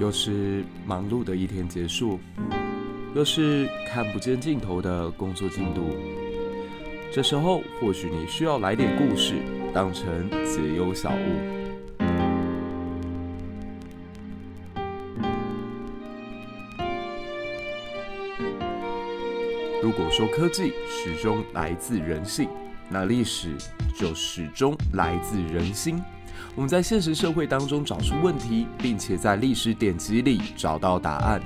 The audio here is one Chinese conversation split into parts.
又是忙碌的一天结束，又是看不见尽头的工作进度。这时候，或许你需要来点故事，当成解忧小物。如果说科技始终来自人性，那历史就始终来自人心。我们在现实社会当中找出问题，并且在历史典籍里找到答案。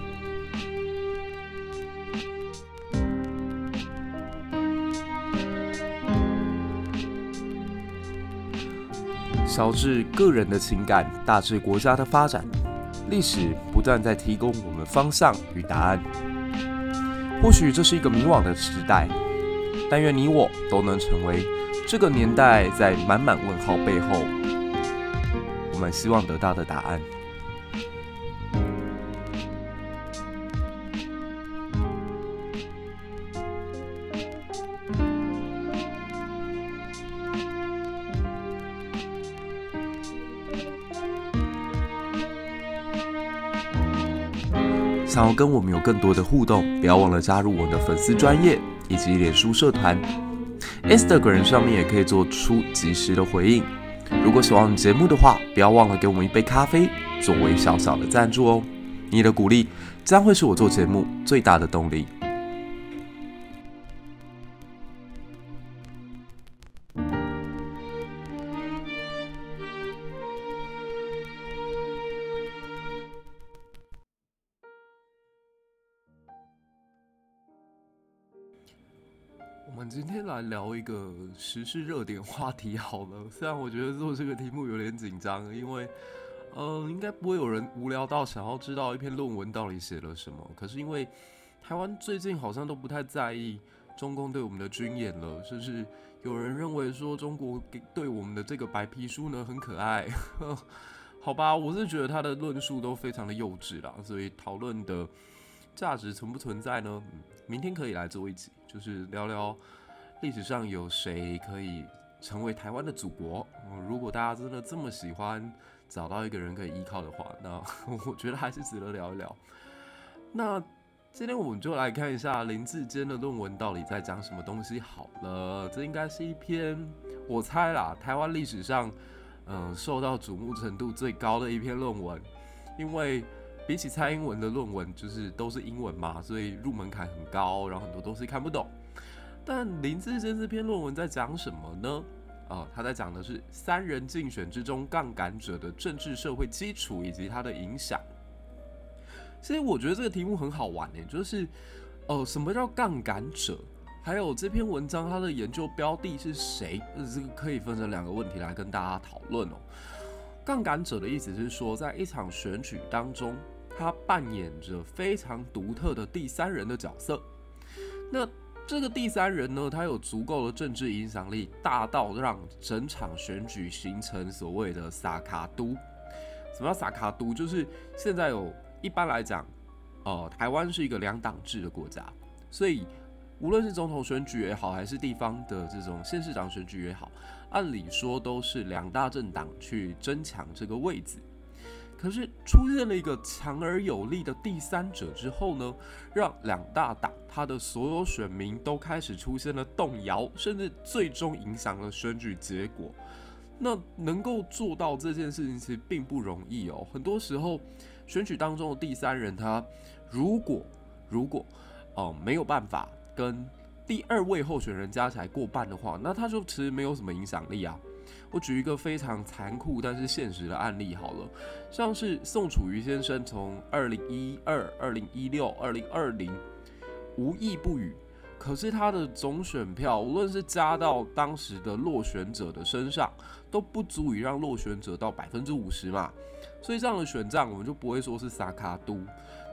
小至个人的情感，大至国家的发展，历史不断在提供我们方向与答案。或许这是一个迷惘的时代，但愿你我都能成为这个年代在满满问号背后。我们希望得到的答案。想要跟我们有更多的互动，不要忘了加入我的粉丝专业以及脸书社团，Instagram 上面也可以做出及时的回应。如果喜欢我们节目的话，不要忘了给我们一杯咖啡作为小小的赞助哦。你的鼓励将会是我做节目最大的动力。来聊一个时事热点话题好了，虽然我觉得做这个题目有点紧张，因为，嗯、呃，应该不会有人无聊到想要知道一篇论文到底写了什么。可是因为台湾最近好像都不太在意中共对我们的军演了，就是有人认为说中国给对我们的这个白皮书呢很可爱，好吧，我是觉得他的论述都非常的幼稚啦，所以讨论的价值存不存在呢？明天可以来做一集。就是聊聊历史上有谁可以成为台湾的祖国。如果大家真的这么喜欢找到一个人可以依靠的话，那 我觉得还是值得聊一聊。那今天我们就来看一下林志坚的论文到底在讲什么东西好了。这应该是一篇我猜啦，台湾历史上嗯受到瞩目程度最高的一篇论文，因为。比起蔡英文的论文，就是都是英文嘛，所以入门槛很高，然后很多东西看不懂。但林志坚这篇论文在讲什么呢？啊、呃，他在讲的是三人竞选之中杠杆者的政治社会基础以及它的影响。所以我觉得这个题目很好玩诶，就是呃，什么叫杠杆者？还有这篇文章它的研究标的是谁？这个可以分成两个问题来跟大家讨论哦。杠杆者的意思是说，在一场选举当中，他扮演着非常独特的第三人的角色。那这个第三人呢，他有足够的政治影响力，大到让整场选举形成所谓的萨卡都。什么叫萨卡都？就是现在有一般来讲，呃，台湾是一个两党制的国家，所以无论是总统选举也好，还是地方的这种县市长选举也好。按理说都是两大政党去争抢这个位置，可是出现了一个强而有力的第三者之后呢，让两大党他的所有选民都开始出现了动摇，甚至最终影响了选举结果。那能够做到这件事情其实并不容易哦。很多时候，选举当中的第三人他如果如果哦、没有办法跟第二位候选人加起来过半的话，那他就其实没有什么影响力啊。我举一个非常残酷但是现实的案例好了，像是宋楚瑜先生从二零一二、二零一六、二零二零无意不语，可是他的总选票无论是加到当时的落选者的身上，都不足以让落选者到百分之五十嘛。所以这样的选战我们就不会说是萨卡都。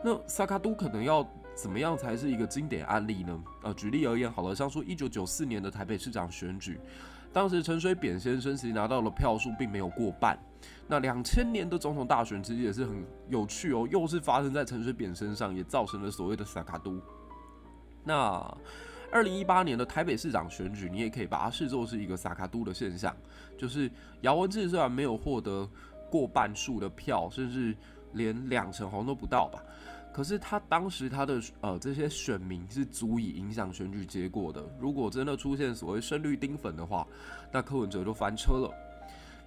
那萨卡都可能要。怎么样才是一个经典案例呢？呃，举例而言，好了，像说一九九四年的台北市长选举，当时陈水扁先生其实拿到了票数，并没有过半。那两千年的总统大选其实也是很有趣哦，又是发生在陈水扁身上，也造成了所谓的萨卡都。那二零一八年的台北市长选举，你也可以把它视作是一个萨卡都的现象，就是姚文智虽然没有获得过半数的票，甚至连两成好像都不到吧。可是他当时他的呃这些选民是足以影响选举结果的。如果真的出现所谓深绿丁粉的话，那柯文哲就翻车了。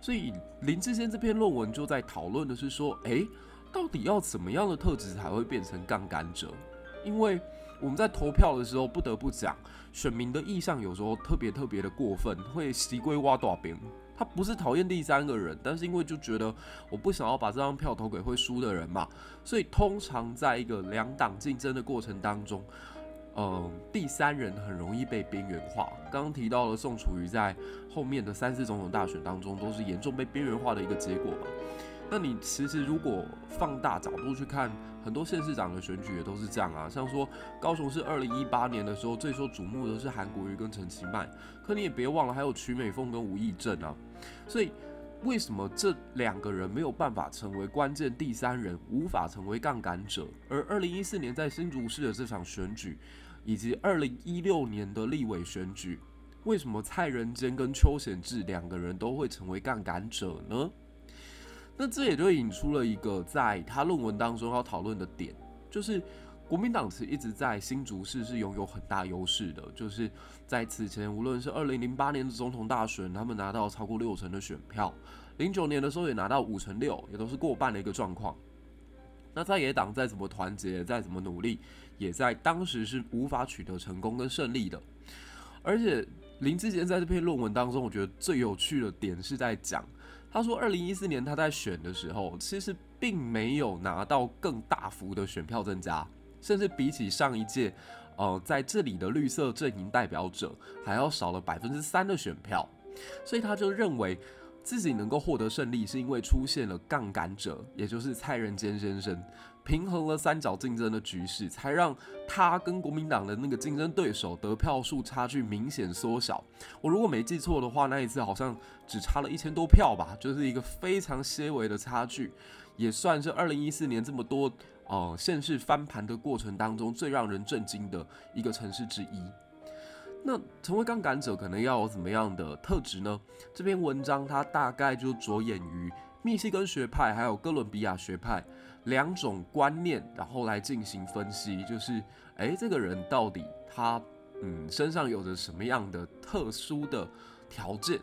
所以林志坚这篇论文就在讨论的是说，诶，到底要怎么样的特质才会变成杠杆者？因为我们在投票的时候，不得不讲，选民的意向有时候特别特别的过分，会西归挖大边。他不是讨厌第三个人，但是因为就觉得我不想要把这张票投给会输的人嘛，所以通常在一个两党竞争的过程当中，嗯，第三人很容易被边缘化。刚刚提到了宋楚瑜在后面的三次总统大选当中，都是严重被边缘化的一个结果嘛。那你其实如果放大角度去看，很多县市长的选举也都是这样啊。像说高雄市二零一八年的时候，最受瞩目的是韩国瑜跟陈其迈，可你也别忘了还有曲美凤跟吴益政啊。所以为什么这两个人没有办法成为关键第三人，无法成为杠杆者？而二零一四年在新竹市的这场选举，以及二零一六年的立委选举，为什么蔡仁坚跟邱显智两个人都会成为杠杆者呢？那这也就引出了一个在他论文当中要讨论的点，就是国民党其实一直在新竹市是拥有很大优势的，就是在此前无论是二零零八年的总统大选，他们拿到超过六成的选票，零九年的时候也拿到五成六，也都是过半的一个状况。那在野党再怎么团结，再怎么努力，也在当时是无法取得成功跟胜利的。而且林志坚在这篇论文当中，我觉得最有趣的点是在讲。他说，二零一四年他在选的时候，其实并没有拿到更大幅的选票增加，甚至比起上一届，呃，在这里的绿色阵营代表者还要少了百分之三的选票，所以他就认为自己能够获得胜利，是因为出现了杠杆者，也就是蔡仁坚先生。平衡了三角竞争的局势，才让他跟国民党的那个竞争对手得票数差距明显缩小。我如果没记错的话，那一次好像只差了一千多票吧，就是一个非常些微的差距，也算是二零一四年这么多呃县市翻盘的过程当中最让人震惊的一个城市之一。那成为杠杆者可能要有怎么样的特质呢？这篇文章它大概就着眼于密西根学派还有哥伦比亚学派。两种观念，然后来进行分析，就是，诶，这个人到底他，嗯，身上有着什么样的特殊的条件？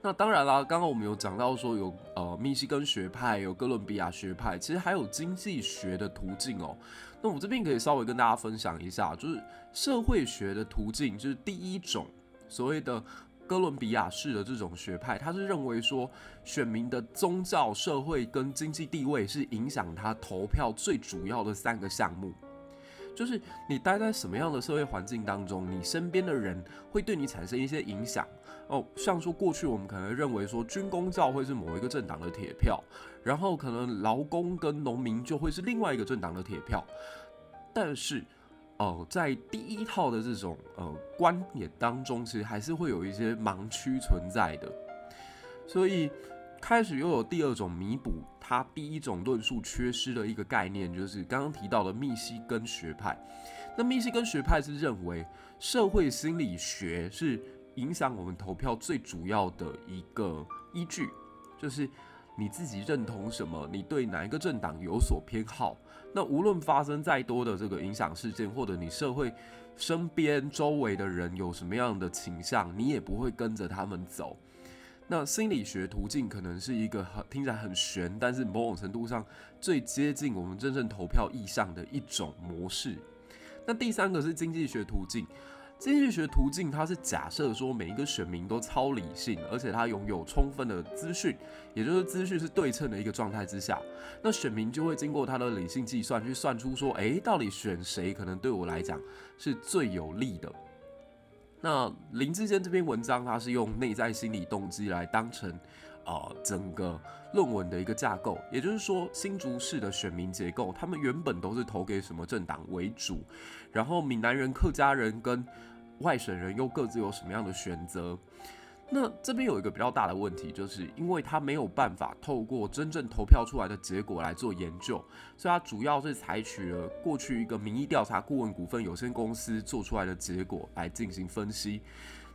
那当然啦，刚刚我们有讲到说有呃密西根学派，有哥伦比亚学派，其实还有经济学的途径哦。那我这边可以稍微跟大家分享一下，就是社会学的途径，就是第一种所谓的。哥伦比亚式的这种学派，他是认为说，选民的宗教、社会跟经济地位是影响他投票最主要的三个项目。就是你待在什么样的社会环境当中，你身边的人会对你产生一些影响。哦，像说过去我们可能认为说，军公教会是某一个政党的铁票，然后可能劳工跟农民就会是另外一个政党的铁票，但是。哦、在第一套的这种呃观点当中，其实还是会有一些盲区存在的，所以开始又有第二种弥补它第一种论述缺失的一个概念，就是刚刚提到的密西根学派。那密西根学派是认为社会心理学是影响我们投票最主要的一个依据，就是。你自己认同什么？你对哪一个政党有所偏好？那无论发生再多的这个影响事件，或者你社会身边周围的人有什么样的倾向，你也不会跟着他们走。那心理学途径可能是一个很听起来很玄，但是某种程度上最接近我们真正投票意向的一种模式。那第三个是经济学途径。经济学途径，它是假设说每一个选民都超理性，而且他拥有充分的资讯，也就是资讯是对称的一个状态之下，那选民就会经过他的理性计算去算出说，诶，到底选谁可能对我来讲是最有利的。那林志坚这篇文章，它是用内在心理动机来当成、呃、整个论文的一个架构，也就是说新竹市的选民结构，他们原本都是投给什么政党为主，然后闽南人、客家人跟外省人又各自有什么样的选择？那这边有一个比较大的问题，就是因为他没有办法透过真正投票出来的结果来做研究，所以他主要是采取了过去一个民意调查顾问股份有限公司做出来的结果来进行分析。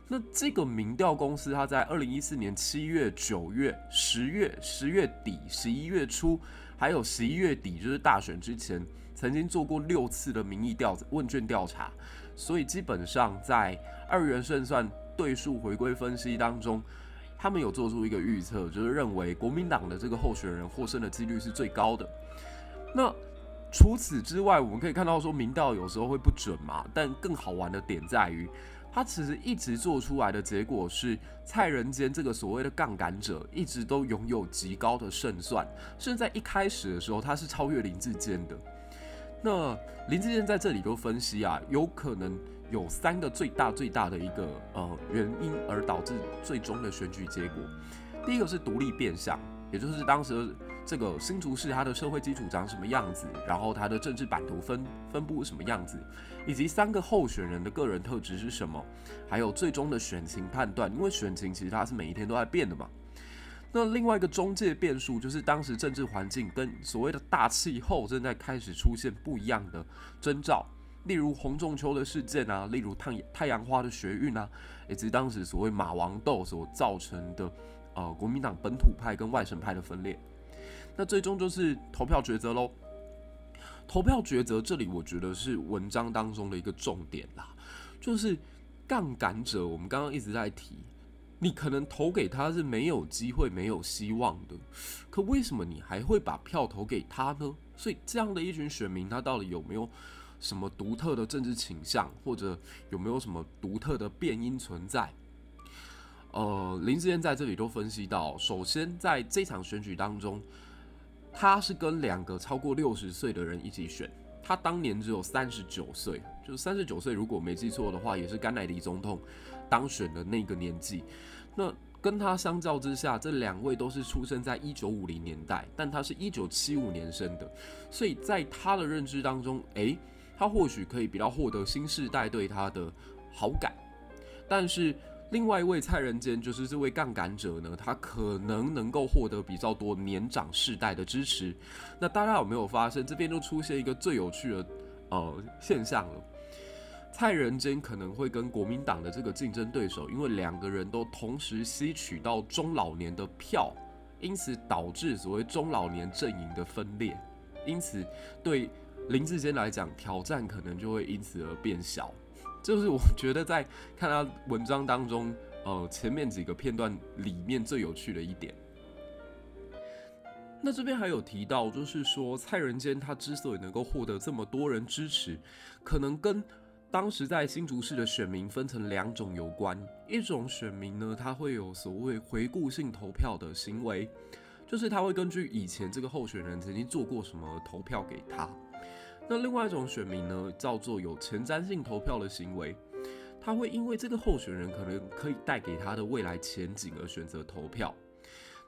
那这个民调公司，它在二零一四年七月、九月、十月、十月底、十一月初，还有十一月底就是大选之前，曾经做过六次的民意调问卷调查，所以基本上在二元胜算对数回归分析当中，他们有做出一个预测，就是认为国民党的这个候选人获胜的几率是最高的。那除此之外，我们可以看到说民调有时候会不准嘛，但更好玩的点在于。他其实一直做出来的结果是，蔡仁坚这个所谓的杠杆者，一直都拥有极高的胜算，甚至在一开始的时候，他是超越林志坚的。那林志坚在这里都分析啊，有可能有三个最大最大的一个呃原因，而导致最终的选举结果。第一个是独立变相，也就是当时。这个新竹市它的社会基础长什么样子，然后它的政治版图分分布什么样子，以及三个候选人的个人特质是什么，还有最终的选情判断，因为选情其实它是每一天都在变的嘛。那另外一个中介变数就是当时政治环境跟所谓的大气候正在开始出现不一样的征兆，例如洪仲秋的事件啊，例如太太阳花的学运啊，以及当时所谓马王斗所造成的呃国民党本土派跟外省派的分裂。那最终就是投票抉择喽。投票抉择这里，我觉得是文章当中的一个重点啦，就是杠杆者。我们刚刚一直在提，你可能投给他是没有机会、没有希望的，可为什么你还会把票投给他呢？所以这样的一群选民，他到底有没有什么独特的政治倾向，或者有没有什么独特的变因存在？呃，林志坚在这里都分析到，首先在这场选举当中。他是跟两个超过六十岁的人一起选，他当年只有三十九岁，就是三十九岁，如果没记错的话，也是甘乃迪总统当选的那个年纪。那跟他相较之下，这两位都是出生在一九五零年代，但他是一九七五年生的，所以在他的认知当中，诶，他或许可以比较获得新世代对他的好感，但是。另外一位蔡仁坚，就是这位杠杆者呢，他可能能够获得比较多年长世代的支持。那大家有没有发现，这边就出现一个最有趣的呃现象了？蔡仁坚可能会跟国民党的这个竞争对手，因为两个人都同时吸取到中老年的票，因此导致所谓中老年阵营的分裂。因此，对林志坚来讲，挑战可能就会因此而变小。就是我觉得在看他文章当中，呃，前面几个片段里面最有趣的一点。那这边还有提到，就是说蔡仁坚他之所以能够获得这么多人支持，可能跟当时在新竹市的选民分成两种有关。一种选民呢，他会有所谓回顾性投票的行为，就是他会根据以前这个候选人曾经做过什么投票给他。那另外一种选民呢，叫做有前瞻性投票的行为，他会因为这个候选人可能可以带给他的未来前景而选择投票。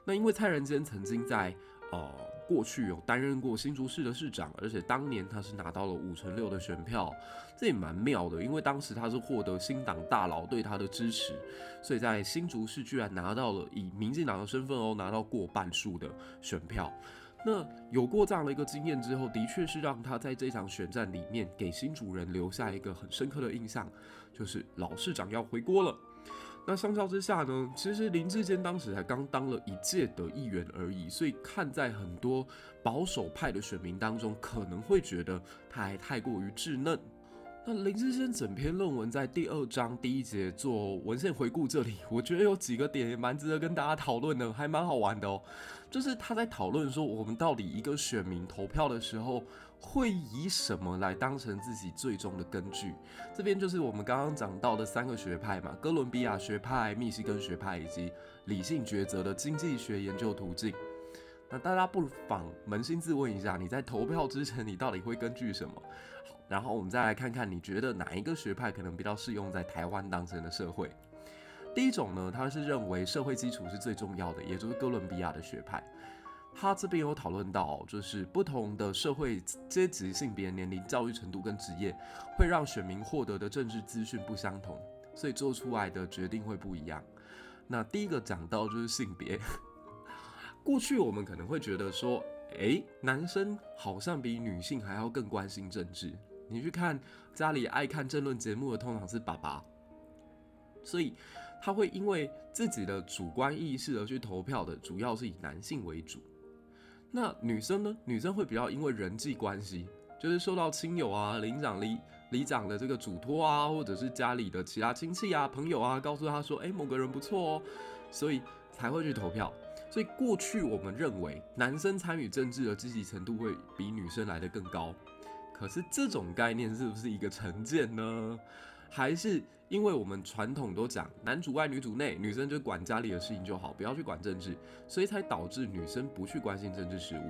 那因为蔡仁坚曾经在呃过去有担任过新竹市的市长，而且当年他是拿到了五成六的选票，这也蛮妙的，因为当时他是获得新党大佬对他的支持，所以在新竹市居然拿到了以民进党的身份哦拿到过半数的选票。那有过这样的一个经验之后，的确是让他在这场选战里面给新主人留下一个很深刻的印象，就是老市长要回锅了。那相较之下呢，其实林志坚当时才刚当了一届的议员而已，所以看在很多保守派的选民当中，可能会觉得他还太过于稚嫩。那林志坚整篇论文在第二章第一节做文献回顾，这里我觉得有几个点也蛮值得跟大家讨论的，还蛮好玩的哦。就是他在讨论说，我们到底一个选民投票的时候，会以什么来当成自己最终的根据？这边就是我们刚刚讲到的三个学派嘛，哥伦比亚学派、密西根学派以及理性抉择的经济学研究途径。那大家不妨扪心自问一下，你在投票之前，你到底会根据什么？好然后我们再来看看，你觉得哪一个学派可能比较适用在台湾当前的社会？第一种呢，他是认为社会基础是最重要的，也就是哥伦比亚的学派。他这边有讨论到，就是不同的社会阶级、性别、年龄、教育程度跟职业，会让选民获得的政治资讯不相同，所以做出来的决定会不一样。那第一个讲到就是性别，过去我们可能会觉得说，诶，男生好像比女性还要更关心政治。你去看家里爱看政论节目的，通常是爸爸，所以他会因为自己的主观意识而去投票的，主要是以男性为主。那女生呢？女生会比较因为人际关系，就是受到亲友啊、领长、里里长的这个嘱托啊，或者是家里的其他亲戚啊、朋友啊，告诉他说，哎，某个人不错哦，所以才会去投票。所以过去我们认为男生参与政治的积极程度会比女生来得更高，可是这种概念是不是一个成见呢？还是因为我们传统都讲男主外女主内，女生就管家里的事情就好，不要去管政治，所以才导致女生不去关心政治事务。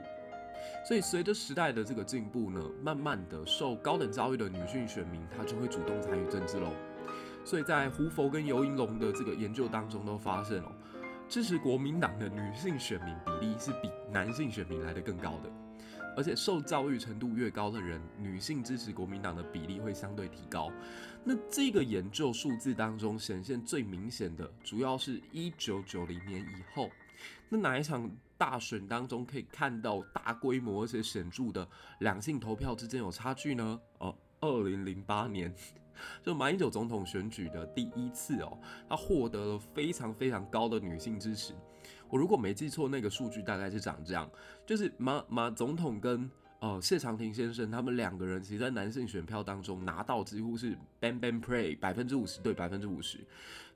所以随着时代的这个进步呢，慢慢的受高等教育的女性选民，她就会主动参与政治喽。所以在胡佛跟尤银龙的这个研究当中都发现哦，支持国民党的女性选民比例是比男性选民来的更高的。而且受教育程度越高的人，女性支持国民党的比例会相对提高。那这个研究数字当中显现最明显的，主要是一九九零年以后。那哪一场大选当中可以看到大规模而且显著的两性投票之间有差距呢？哦，二零零八年，就马英九总统选举的第一次哦，他获得了非常非常高的女性支持。我如果没记错，那个数据大概是长这样，就是马马总统跟呃谢长廷先生他们两个人，其实在男性选票当中拿到几乎是 ban ban pray 百分之五十对百分之五十，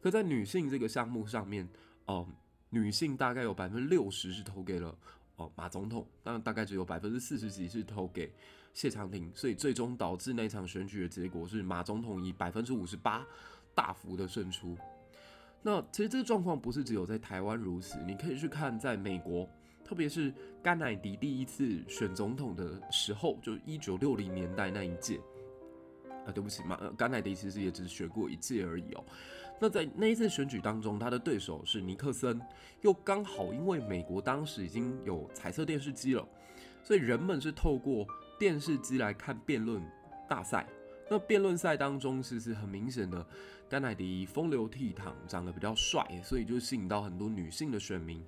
可在女性这个项目上面，哦、呃，女性大概有百分之六十是投给了哦、马总统，但大概只有百分之四十几是投给谢长廷，所以最终导致那场选举的结果是马总统以百分之五十八大幅的胜出。那其实这个状况不是只有在台湾如此，你可以去看在美国，特别是甘乃迪第一次选总统的时候，就一九六零年代那一届。啊，对不起嘛，甘乃迪其实也只选过一届而已哦。那在那一次选举当中，他的对手是尼克森，又刚好因为美国当时已经有彩色电视机了，所以人们是透过电视机来看辩论大赛。那辩论赛当中，其实很明显的，甘乃迪风流倜傥，长得比较帅，所以就吸引到很多女性的选民。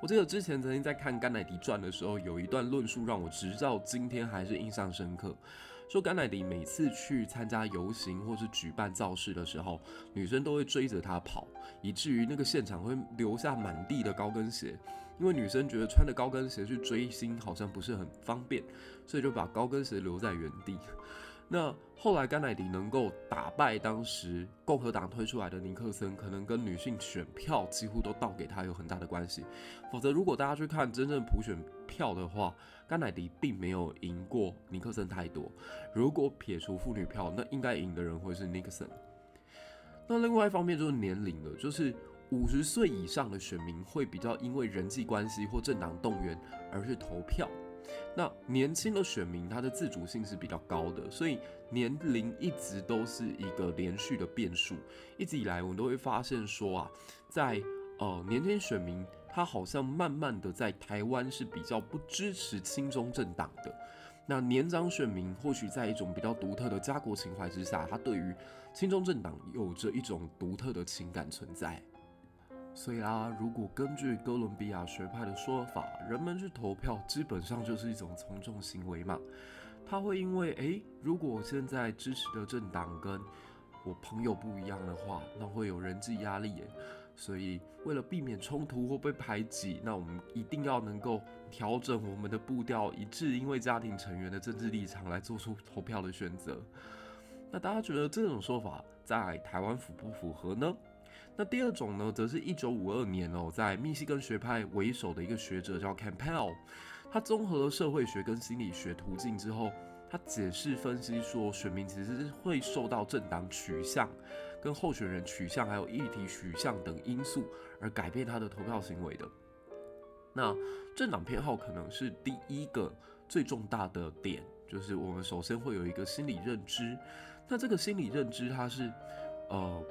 我记得之前曾经在看甘乃迪传的时候，有一段论述让我直到今天还是印象深刻。说甘乃迪每次去参加游行或是举办造势的时候，女生都会追着他跑，以至于那个现场会留下满地的高跟鞋，因为女生觉得穿着高跟鞋去追星好像不是很方便，所以就把高跟鞋留在原地。那后来甘乃迪能够打败当时共和党推出来的尼克森，可能跟女性选票几乎都倒给他有很大的关系。否则，如果大家去看真正普选票的话，甘乃迪并没有赢过尼克森太多。如果撇除妇女票，那应该赢的人会是尼克森。那另外一方面就是年龄了，就是五十岁以上的选民会比较因为人际关系或政党动员而去投票。那年轻的选民，他的自主性是比较高的，所以年龄一直都是一个连续的变数。一直以来，我们都会发现说啊，在呃年轻选民，他好像慢慢的在台湾是比较不支持亲中政党的。那年长选民或许在一种比较独特的家国情怀之下，他对于亲中政党有着一种独特的情感存在。所以啦，如果根据哥伦比亚学派的说法，人们去投票基本上就是一种从众行为嘛。他会因为，诶，如果我现在支持的政党跟我朋友不一样的话，那会有人际压力耶。所以为了避免冲突或被排挤，那我们一定要能够调整我们的步调，一致因为家庭成员的政治立场来做出投票的选择。那大家觉得这种说法在台湾符不符合呢？那第二种呢，则是一九五二年哦，在密西根学派为首的一个学者叫 Campbell，他综合了社会学跟心理学途径之后，他解释分析说，选民其实是会受到政党取向、跟候选人取向还有议题取向等因素而改变他的投票行为的。那政党偏好可能是第一个最重大的点，就是我们首先会有一个心理认知。那这个心理认知，它是呃。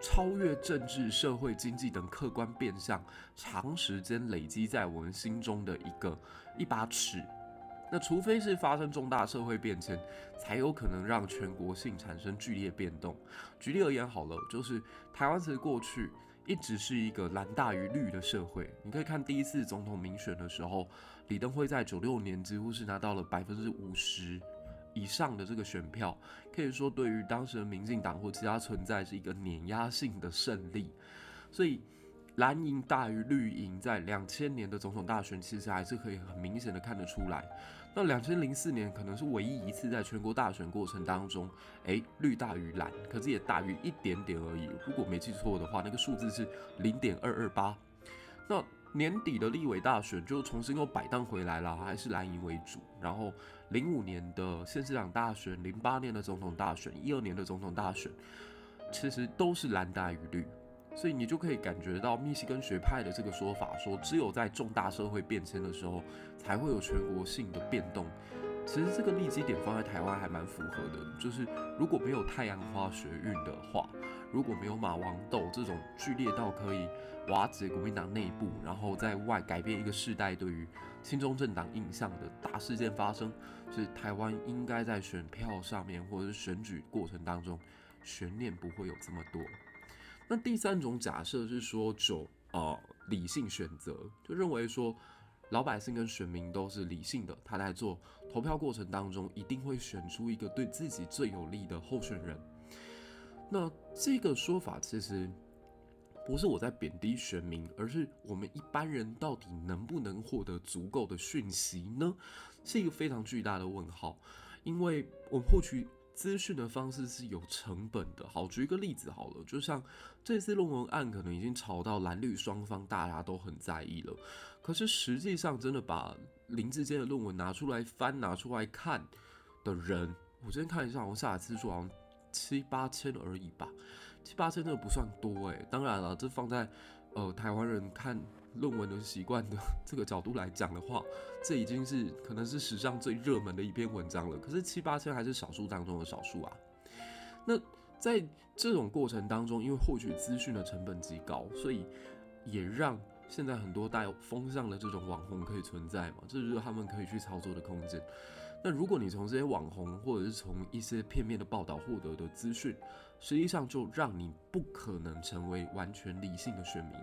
超越政治、社会、经济等客观变相，长时间累积在我们心中的一个一把尺。那除非是发生重大社会变迁，才有可能让全国性产生剧烈变动。举例而言，好了，就是台湾其实过去一直是一个蓝大于绿的社会。你可以看第一次总统民选的时候，李登辉在九六年几乎是拿到了百分之五十。以上的这个选票，可以说对于当时的民进党或其他存在是一个碾压性的胜利。所以，蓝营大于绿营，在两千年的总统大选，其实还是可以很明显的看得出来。那两千零四年可能是唯一一次在全国大选过程当中，诶，绿大于蓝，可是也大于一点点而已。如果没记错的话，那个数字是零点二二八。那年底的立委大选就重新又摆荡回来了，还是蓝营为主。然后零五年的县市长大选，零八年的总统大选，一二年的总统大选，其实都是蓝大于绿。所以你就可以感觉到密西根学派的这个说法，说只有在重大社会变迁的时候，才会有全国性的变动。其实这个立基点放在台湾还蛮符合的，就是如果没有太阳花学运的话，如果没有马王斗这种剧烈到可以瓦解国民党内部，然后在外改变一个世代对于亲中政党印象的大事件发生，所以台湾应该在选票上面或者是选举过程当中，悬念不会有这么多。那第三种假设是说，就呃理性选择，就认为说老百姓跟选民都是理性的，他在做投票过程当中一定会选出一个对自己最有利的候选人。那这个说法其实不是我在贬低选民，而是我们一般人到底能不能获得足够的讯息呢？是一个非常巨大的问号，因为我们获取。资讯的方式是有成本的。好，举一个例子好了，就像这次论文案可能已经吵到蓝绿双方大家都很在意了，可是实际上真的把林志坚的论文拿出来翻、拿出来看的人，我今天看一下，我下载次数好像七八千而已吧，七八千真的不算多诶。当然了，这放在呃台湾人看。论文的习惯的这个角度来讲的话，这已经是可能是史上最热门的一篇文章了。可是七八千还是少数当中的少数啊。那在这种过程当中，因为获取资讯的成本极高，所以也让现在很多带有风向的这种网红可以存在嘛，这就是他们可以去操作的空间。那如果你从这些网红或者是从一些片面的报道获得的资讯，实际上就让你不可能成为完全理性的选民。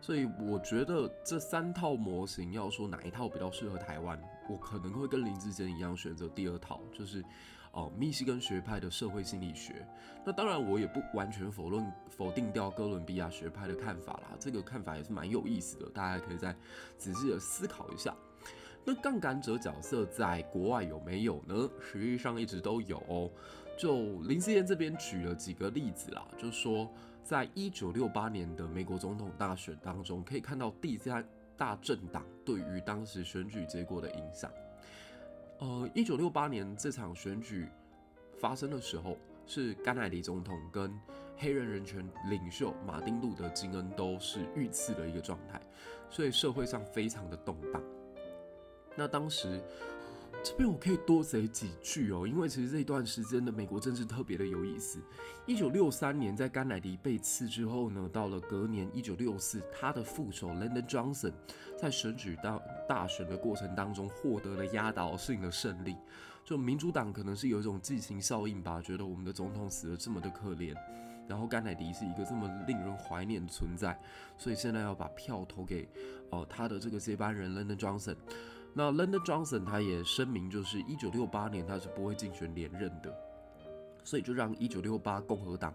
所以我觉得这三套模型，要说哪一套比较适合台湾，我可能会跟林志坚一样选择第二套，就是哦密西根学派的社会心理学。那当然我也不完全否认否定掉哥伦比亚学派的看法啦，这个看法也是蛮有意思的，大家可以再仔细的思考一下。那杠杆者角色在国外有没有呢？实际上一直都有哦。就林智坚这边举了几个例子啦，就说。在一九六八年的美国总统大选当中，可以看到第三大政党对于当时选举结果的影响。呃，一九六八年这场选举发生的时候，是甘乃迪总统跟黑人人权领袖马丁路德金恩都是遇刺的一个状态，所以社会上非常的动荡。那当时。这边我可以多嘴几句哦，因为其实这一段时间的美国政治特别的有意思。一九六三年，在甘乃迪被刺之后呢，到了隔年一九六四，他的副手 Lyndon Johnson 在选举大大选的过程当中获得了压倒性的胜利。就民主党可能是有一种寄情效应吧，觉得我们的总统死了这么的可怜，然后甘乃迪是一个这么令人怀念的存在，所以现在要把票投给、呃、他的这个接班人 Lyndon Johnson。那 Lyndon Johnson 他也声明，就是一九六八年他是不会竞选连任的，所以就让一九六八共和党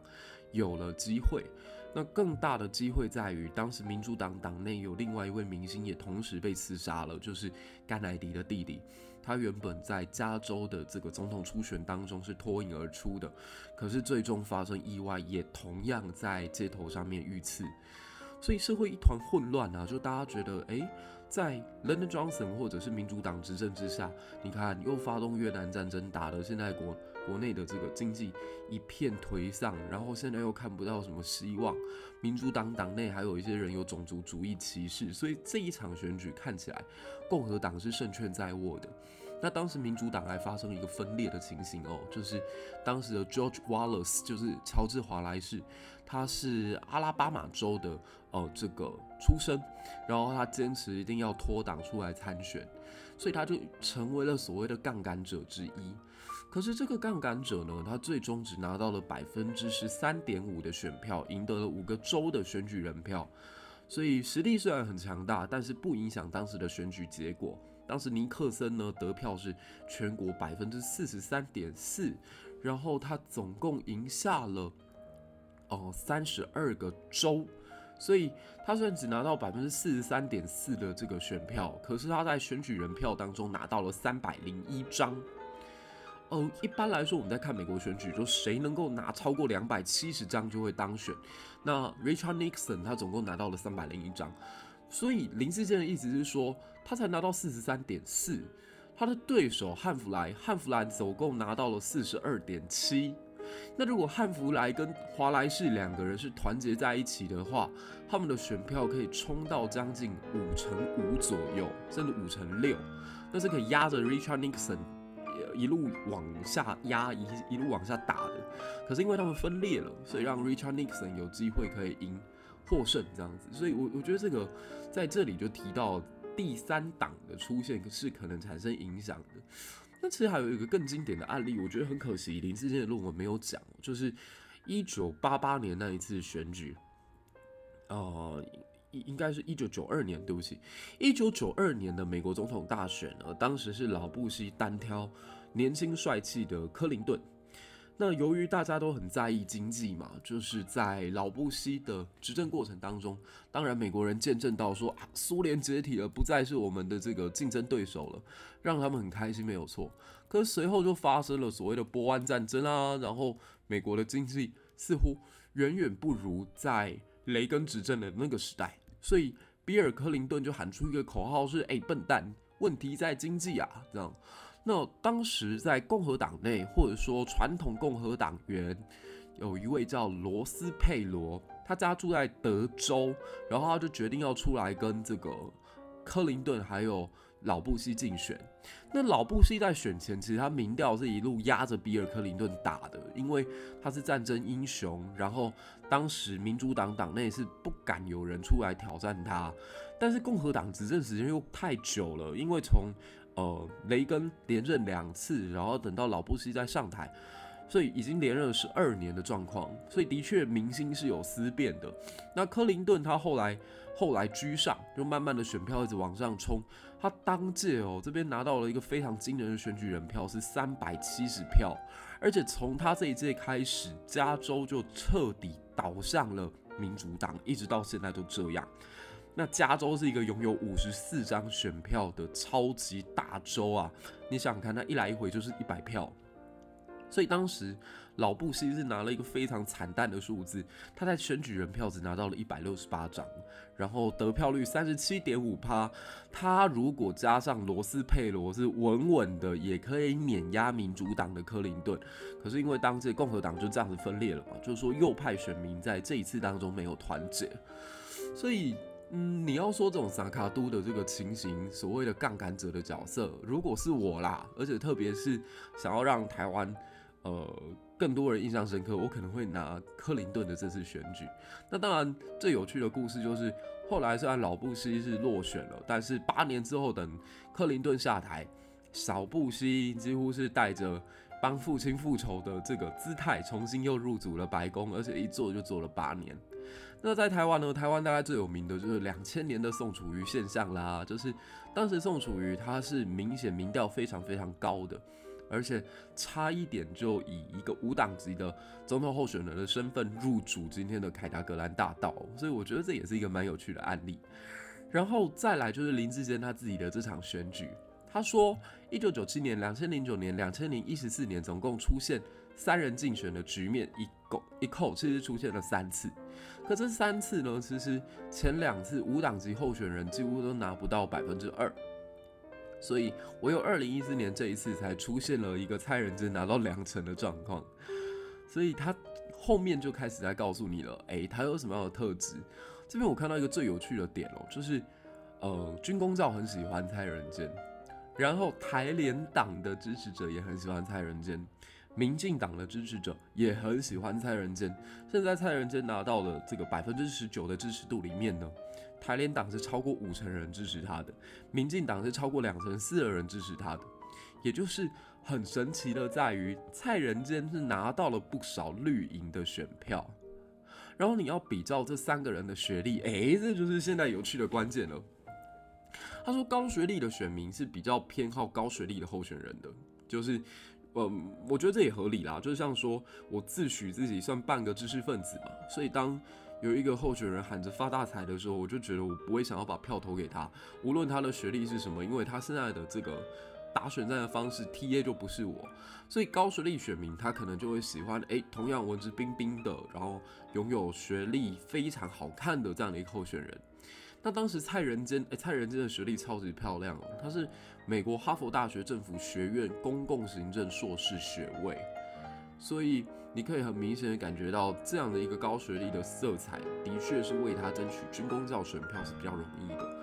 有了机会。那更大的机会在于，当时民主党党内有另外一位明星也同时被刺杀了，就是甘乃迪的弟弟。他原本在加州的这个总统初选当中是脱颖而出的，可是最终发生意外，也同样在街头上面遇刺。所以社会一团混乱啊，就大家觉得，诶，在 Lyndon Johnson 或者是民主党执政之下，你看又发动越南战争，打得现在国国内的这个经济一片颓丧，然后现在又看不到什么希望，民主党党内还有一些人有种族主义歧视，所以这一场选举看起来共和党是胜券在握的。那当时民主党还发生一个分裂的情形哦，就是当时的 George Wallace，就是乔治华莱士，他是阿拉巴马州的呃这个出身，然后他坚持一定要脱党出来参选，所以他就成为了所谓的杠杆者之一。可是这个杠杆者呢，他最终只拿到了百分之十三点五的选票，赢得了五个州的选举人票，所以实力虽然很强大，但是不影响当时的选举结果。当时尼克森呢得票是全国百分之四十三点四，然后他总共赢下了哦三十二个州，所以他虽然只拿到百分之四十三点四的这个选票，可是他在选举人票当中拿到了三百零一张。呃，一般来说，我们在看美国选举，就谁能够拿超过两百七十张就会当选。那 Richard Nixon 他总共拿到了三百零一张，所以林志健的意思是说，他才拿到四十三点四，他的对手汉弗莱，汉弗莱总共拿到了四十二点七。那如果汉弗莱跟华莱士两个人是团结在一起的话，他们的选票可以冲到将近五成五左右，甚至五成六，那是可以压着 Richard Nixon。一路往下压，一一路往下打的，可是因为他们分裂了，所以让 Richard Nixon 有机会可以赢获胜这样子，所以我我觉得这个在这里就提到第三党的出现是可能产生影响的。那其实还有一个更经典的案例，我觉得很可惜林志坚的论文没有讲，就是一九八八年那一次选举，呃。应该是一九九二年，对不起，一九九二年的美国总统大选呢，当时是老布希单挑年轻帅气的克林顿。那由于大家都很在意经济嘛，就是在老布希的执政过程当中，当然美国人见证到说啊，苏联解体了，不再是我们的这个竞争对手了，让他们很开心，没有错。可随后就发生了所谓的波湾战争啊，然后美国的经济似乎远远不如在雷根执政的那个时代。所以，比尔·克林顿就喊出一个口号是：“哎，笨蛋，问题在经济啊！”这样。那当时在共和党内，或者说传统共和党员，有一位叫罗斯佩罗，他家住在德州，然后他就决定要出来跟这个克林顿还有。老布希竞选，那老布希在选前其实他民调是一路压着比尔·克林顿打的，因为他是战争英雄，然后当时民主党党内是不敢有人出来挑战他，但是共和党执政时间又太久了，因为从呃雷根连任两次，然后等到老布希再上台，所以已经连任了十二年的状况，所以的确民心是有思变的。那克林顿他后来。后来居上，就慢慢的选票一直往上冲。他当届哦，这边拿到了一个非常惊人的选举人票，是三百七十票。而且从他这一届开始，加州就彻底倒向了民主党，一直到现在都这样。那加州是一个拥有五十四张选票的超级大州啊！你想想看，他一来一回就是一百票。所以当时老布希是拿了一个非常惨淡的数字，他在选举人票只拿到了一百六十八张，然后得票率三十七点五趴。他如果加上罗斯佩罗，是稳稳的，也可以碾压民主党的克林顿。可是因为当届共和党就这样子分裂了嘛，就是说右派选民在这一次当中没有团结，所以嗯，你要说这种萨卡都的这个情形，所谓的杠杆者的角色，如果是我啦，而且特别是想要让台湾。呃，更多人印象深刻，我可能会拿克林顿的这次选举。那当然，最有趣的故事就是后来虽然老布希是落选了，但是八年之后等克林顿下台，小布希几乎是带着帮父亲复仇的这个姿态，重新又入主了白宫，而且一做就做了八年。那在台湾呢？台湾大概最有名的就是两千年的宋楚瑜现象啦，就是当时宋楚瑜他是明显民调非常非常高的。而且差一点就以一个无党籍的总统候选人的身份入主今天的凯达格兰大道，所以我觉得这也是一个蛮有趣的案例。然后再来就是林志坚他自己的这场选举，他说一九九七年、两千零九年、两千零一十四年总共出现三人竞选的局面，一共一口其实出现了三次。可这三次呢，其实前两次无党籍候选人几乎都拿不到百分之二。所以，唯有二零一四年这一次才出现了一个蔡仁真拿到两成的状况，所以他后面就开始在告诉你了，哎、欸，他有什么样的特质？这边我看到一个最有趣的点哦，就是，呃，军公教很喜欢蔡仁真，然后台联党的支持者也很喜欢蔡仁真，民进党的支持者也很喜欢蔡仁坚，现在蔡仁坚拿到了这个百分之十九的支持度里面呢。台联党是超过五成人支持他的，民进党是超过两成四的人支持他的，也就是很神奇的在于蔡仁坚是拿到了不少绿营的选票，然后你要比较这三个人的学历，诶，这就是现在有趣的关键了。他说高学历的选民是比较偏好高学历的候选人的，就是。嗯，我觉得这也合理啦。就是像说我自诩自己算半个知识分子嘛，所以当有一个候选人喊着发大财的时候，我就觉得我不会想要把票投给他，无论他的学历是什么，因为他现在的这个打选战的方式，TA 就不是我，所以高学历选民他可能就会喜欢，诶，同样文质彬彬的，然后拥有学历非常好看的这样的一个候选人。那当时蔡仁坚，诶，蔡仁坚的学历超级漂亮哦，他是美国哈佛大学政府学院公共行政硕士学位。所以你可以很明显的感觉到，这样的一个高学历的色彩，的确是为他争取军公教选票是比较容易的。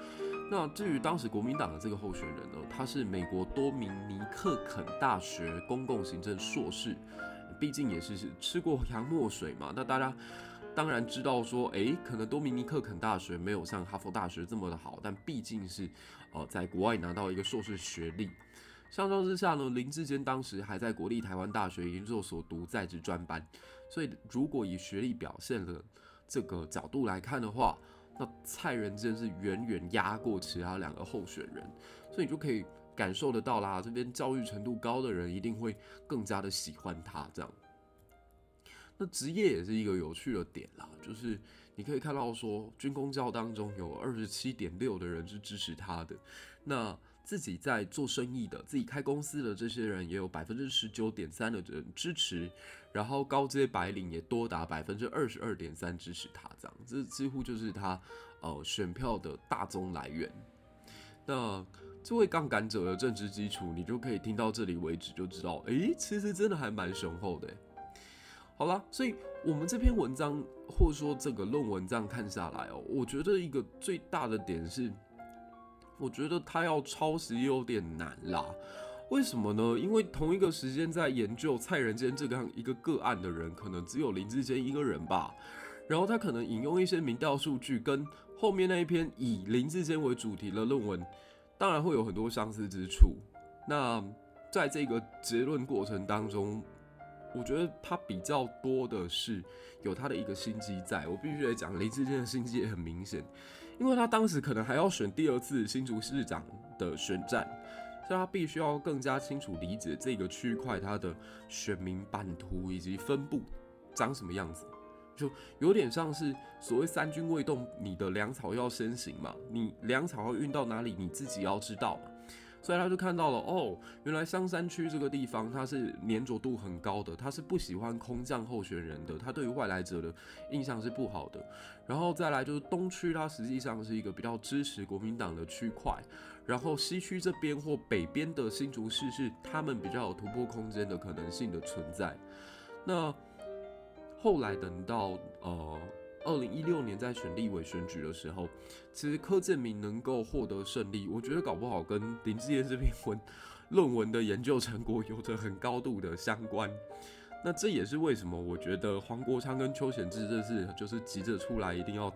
那至于当时国民党的这个候选人呢，他是美国多明尼克肯大学公共行政硕士，毕竟也是吃过洋墨水嘛。那大家当然知道说，诶，可能多明尼克肯大学没有像哈佛大学这么的好，但毕竟是呃在国外拿到一个硕士学历。相较之下呢，林志坚当时还在国立台湾大学研究所读在职专班，所以如果以学历表现的这个角度来看的话，那蔡仁坚是远远压过其他两个候选人，所以你就可以感受得到啦，这边教育程度高的人一定会更加的喜欢他这样。那职业也是一个有趣的点啦，就是你可以看到说，军公教当中有二十七点六的人是支持他的，那。自己在做生意的、自己开公司的这些人，也有百分之十九点三的人支持，然后高阶白领也多达百分之二十二点三支持他，这样，这几乎就是他呃选票的大宗来源。那这位杠杆者的政治基础，你就可以听到这里为止，就知道，诶，其实真的还蛮雄厚的。好啦，所以我们这篇文章或者说这个论文这样看下来哦，我觉得一个最大的点是。我觉得他要抄袭有点难啦，为什么呢？因为同一个时间在研究蔡仁坚这个样一个个案的人，可能只有林志坚一个人吧。然后他可能引用一些民调数据，跟后面那一篇以林志坚为主题的论文，当然会有很多相似之处。那在这个结论过程当中，我觉得他比较多的是有他的一个心机在。我必须得讲，林志坚的心机也很明显。因为他当时可能还要选第二次新竹市长的选战，所以他必须要更加清楚理解这个区块它的选民版图以及分布长什么样子，就有点像是所谓三军未动，你的粮草要先行嘛，你粮草要运到哪里，你自己要知道。所以他就看到了哦，原来香山区这个地方它是黏着度很高的，他是不喜欢空降候选人的，他对于外来者的印象是不好的。然后再来就是东区，它实际上是一个比较支持国民党的区块。然后西区这边或北边的新竹市是他们比较有突破空间的可能性的存在。那后来等到呃。二零一六年在选立委选举的时候，其实柯建铭能够获得胜利，我觉得搞不好跟林智坚这篇文论文的研究成果有着很高度的相关。那这也是为什么我觉得黄国昌跟邱显志这次就是急着出来，一定要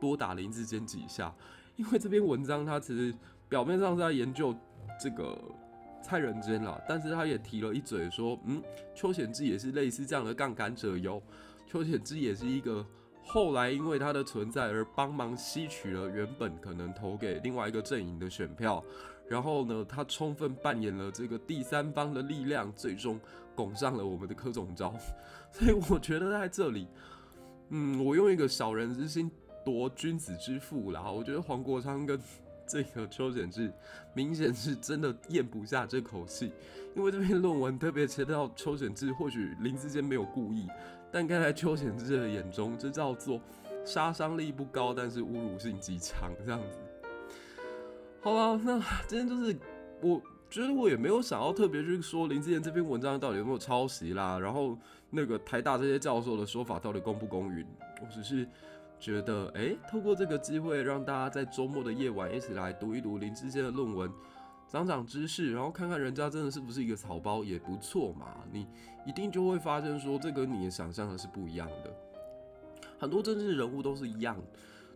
多打林志坚几下，因为这篇文章他其实表面上是在研究这个蔡仁坚啦，但是他也提了一嘴说，嗯，邱显志也是类似这样的杠杆者哟，邱显志也是一个。后来因为他的存在而帮忙吸取了原本可能投给另外一个阵营的选票，然后呢，他充分扮演了这个第三方的力量，最终拱上了我们的柯总召。所以我觉得在这里，嗯，我用一个小人之心夺君子之腹啦。我觉得黄国昌跟这个邱显志明显是真的咽不下这口气，因为这篇论文特别提到邱显志，或许林志坚没有故意。但看在邱显智的眼中，这叫做杀伤力不高，但是侮辱性极强这样子。好了，那今天就是我觉得我也没有想要特别去说林智坚这篇文章到底有没有抄袭啦，然后那个台大这些教授的说法到底公不公允。我只是觉得，哎、透过这个机会，让大家在周末的夜晚一起来读一读林志坚的论文。长长知识，然后看看人家真的是不是一个草包也不错嘛。你一定就会发现说，这跟你想象的是不一样的。很多政治人物都是一样，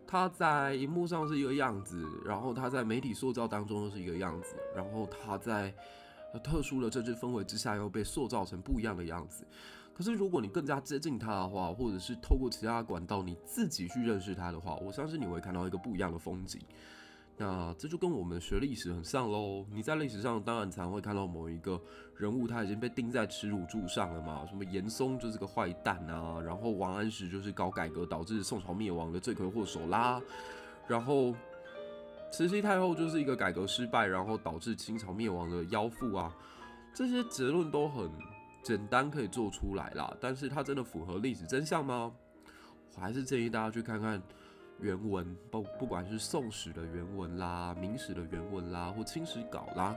他在荧幕上是一个样子，然后他在媒体塑造当中又是一个样子，然后他在特殊的政治氛围之下又被塑造成不一样的样子。可是如果你更加接近他的话，或者是透过其他管道你自己去认识他的话，我相信你会看到一个不一样的风景。那这就跟我们学历史很像喽。你在历史上当然常会看到某一个人物他已经被钉在耻辱柱上了嘛，什么严嵩就是个坏蛋啊，然后王安石就是搞改革导致宋朝灭亡的罪魁祸首啦，然后慈禧太后就是一个改革失败，然后导致清朝灭亡的妖妇啊。这些结论都很简单可以做出来啦，但是它真的符合历史真相吗？我还是建议大家去看看。原文不不管是宋史的原文啦、明史的原文啦，或清史稿啦，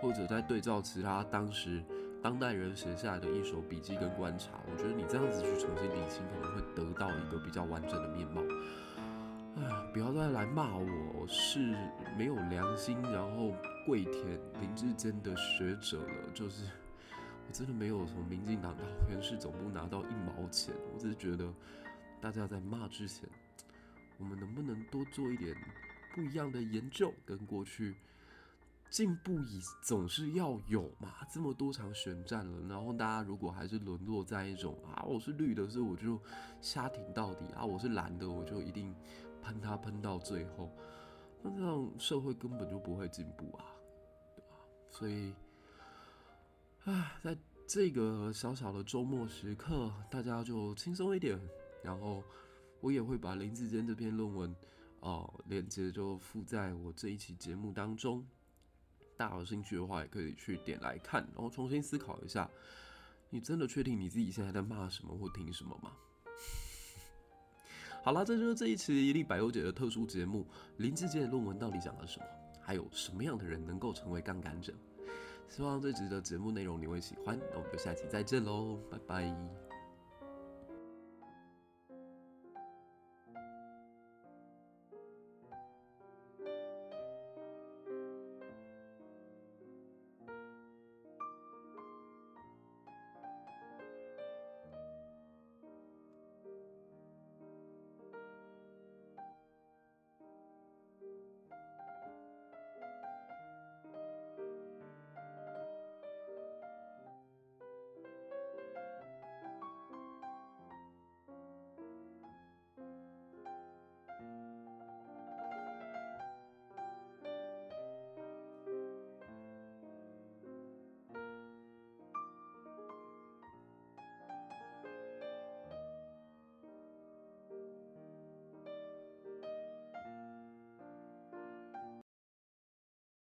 或者在对照其他当时当代人写下来的一手笔记跟观察，我觉得你这样子去重新理清，可能会得到一个比较完整的面貌。哎，不要再来骂我是没有良心，然后跪舔林志坚的学者了。就是我真的没有从民进党到原市总部拿到一毛钱，我只是觉得大家在骂之前。我们能不能多做一点不一样的研究，跟过去进步总是要有嘛？这么多场选战了，然后大家如果还是沦落在一种啊，我是绿的，所以我就瞎挺到底啊，我是蓝的，我就一定喷他喷到最后，那这样社会根本就不会进步啊，对吧？所以，啊，在这个小小的周末时刻，大家就轻松一点，然后。我也会把林志坚这篇论文，哦，链接就附在我这一期节目当中。大家有兴趣的话，也可以去点来看，然后重新思考一下：你真的确定你自己现在在骂什么或听什么吗？好了，这就是这一期一粒百忧解的特殊节目。林志坚的论文到底讲了什么？还有什么样的人能够成为杠杆者？希望这集的节目内容你会喜欢。那我们就下期再见喽，拜拜。